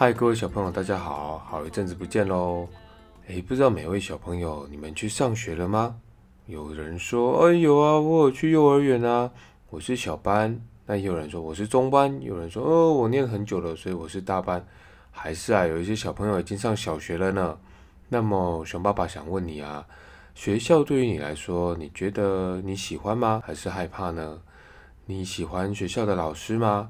嗨，各位小朋友，大家好，好一阵子不见喽。诶，不知道每位小朋友，你们去上学了吗？有人说，哎，有啊，我有去幼儿园啊，我是小班。那也有人说我是中班，有人说，哦，我念很久了，所以我是大班。还是啊，有一些小朋友已经上小学了呢。那么，熊爸爸想问你啊，学校对于你来说，你觉得你喜欢吗？还是害怕呢？你喜欢学校的老师吗？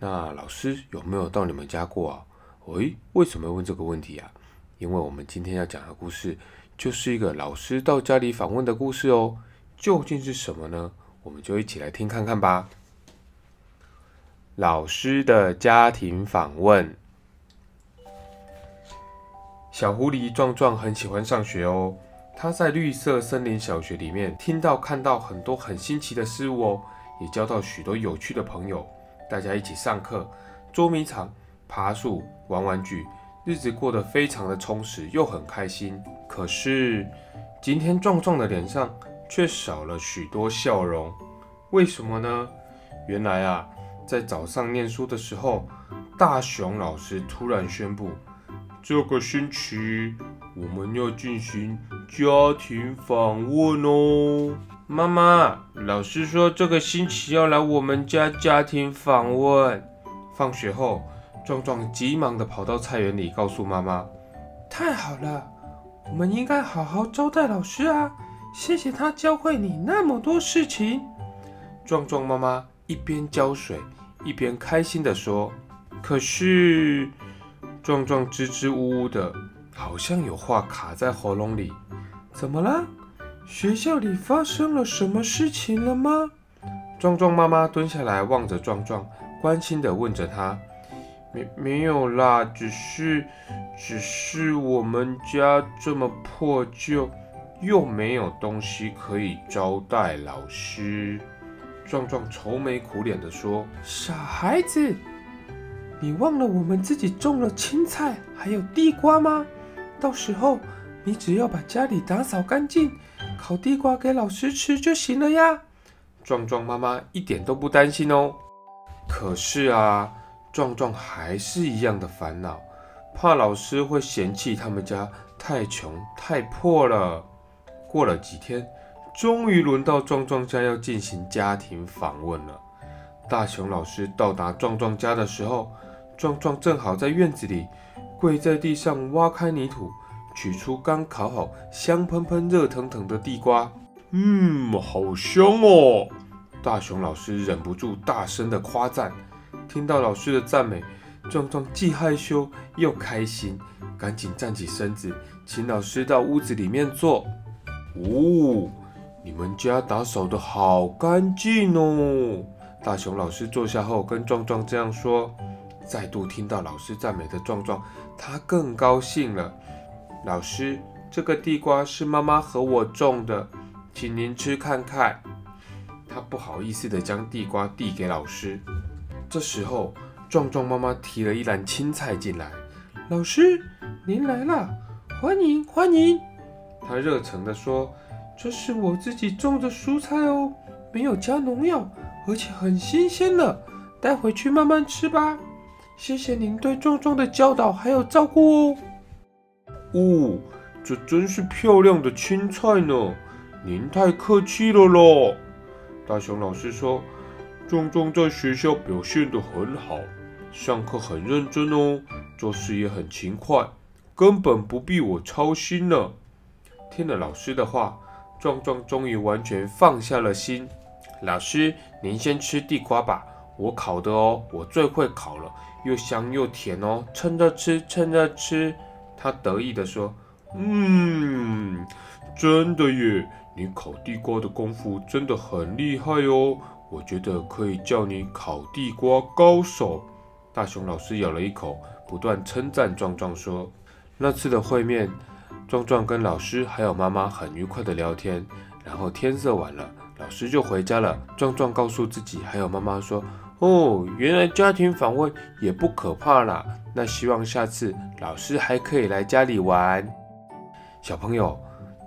那老师有没有到你们家过啊？喂，为什么问这个问题啊？因为我们今天要讲的故事，就是一个老师到家里访问的故事哦。究竟是什么呢？我们就一起来听看看吧。老师的家庭访问。小狐狸壮壮很喜欢上学哦。他在绿色森林小学里面听到、看到很多很新奇的事物哦，也交到许多有趣的朋友。大家一起上课、捉迷藏。爬树、玩玩具，日子过得非常的充实，又很开心。可是今天壮壮的脸上却少了许多笑容，为什么呢？原来啊，在早上念书的时候，大熊老师突然宣布，这个星期我们要进行家庭访问哦。妈妈，老师说这个星期要来我们家家庭访问。放学后。壮壮急忙地跑到菜园里，告诉妈妈：“太好了，我们应该好好招待老师啊！谢谢他教会你那么多事情。”壮壮妈妈一边浇水，一边开心地说：“可是……”壮壮支支吾吾的，好像有话卡在喉咙里。怎么了？学校里发生了什么事情了吗？壮壮妈妈蹲下来望着壮壮，关心地问着他。没没有啦，只是，只是我们家这么破旧，又没有东西可以招待老师。壮壮愁眉苦脸的说：“傻孩子，你忘了我们自己种了青菜，还有地瓜吗？到时候你只要把家里打扫干净，烤地瓜给老师吃就行了呀。”壮壮妈妈一点都不担心哦。可是啊。壮壮还是一样的烦恼，怕老师会嫌弃他们家太穷太破了。过了几天，终于轮到壮壮家要进行家庭访问了。大熊老师到达壮壮家的时候，壮壮正好在院子里跪在地上挖开泥土，取出刚烤好、香喷喷、热腾腾的地瓜。嗯，好香哦！大熊老师忍不住大声的夸赞。听到老师的赞美，壮壮既害羞又开心，赶紧站起身子，请老师到屋子里面坐。哦，你们家打扫的好干净哦！大熊老师坐下后跟壮壮这样说。再度听到老师赞美的壮壮，他更高兴了。老师，这个地瓜是妈妈和我种的，请您吃看看。他不好意思地将地瓜递给老师。这时候，壮壮妈妈提了一篮青菜进来。老师，您来了，欢迎欢迎！她热诚地说：“这是我自己种的蔬菜哦，没有加农药，而且很新鲜的，带回去慢慢吃吧。谢谢您对壮壮的教导还有照顾哦。”哦，这真是漂亮的青菜呢，您太客气了咯。大熊老师说。壮壮在学校表现得很好，上课很认真哦，做事也很勤快，根本不必我操心呢。听了老师的话，壮壮终于完全放下了心。老师，您先吃地瓜吧，我烤的哦，我最会烤了，又香又甜哦，趁热吃，趁热吃。他得意地说：“嗯，真的耶，你烤地瓜的功夫真的很厉害哦。”我觉得可以叫你烤地瓜高手。大熊老师咬了一口，不断称赞壮壮说：“那次的会面，壮壮跟老师还有妈妈很愉快的聊天。然后天色晚了，老师就回家了。壮壮告诉自己还有妈妈说：‘哦，原来家庭访问也不可怕啦。’那希望下次老师还可以来家里玩。小朋友，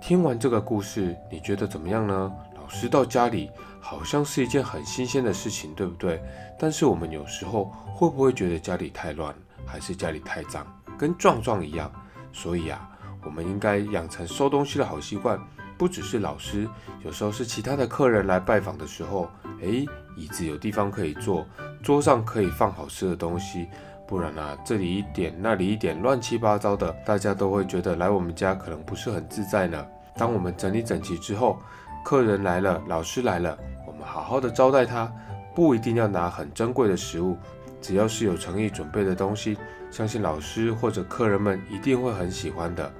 听完这个故事，你觉得怎么样呢？老师到家里。”好像是一件很新鲜的事情，对不对？但是我们有时候会不会觉得家里太乱，还是家里太脏，跟壮壮一样。所以啊，我们应该养成收东西的好习惯。不只是老师，有时候是其他的客人来拜访的时候，诶，椅子有地方可以坐，桌上可以放好吃的东西。不然啊，这里一点，那里一点，乱七八糟的，大家都会觉得来我们家可能不是很自在呢。当我们整理整齐之后，客人来了，老师来了，我们好好的招待他，不一定要拿很珍贵的食物，只要是有诚意准备的东西，相信老师或者客人们一定会很喜欢的。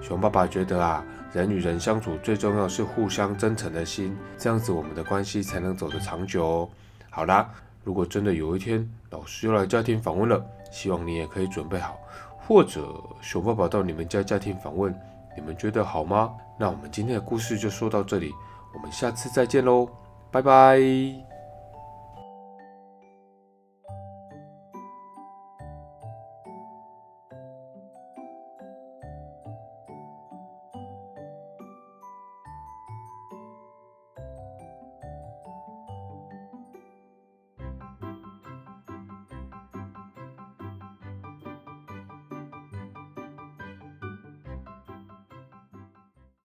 熊爸爸觉得啊。人与人相处最重要是互相真诚的心，这样子我们的关系才能走得长久哦。好啦，如果真的有一天老师要来家庭访问了，希望你也可以准备好，或者熊爸爸到你们家家庭访问，你们觉得好吗？那我们今天的故事就说到这里，我们下次再见喽，拜拜。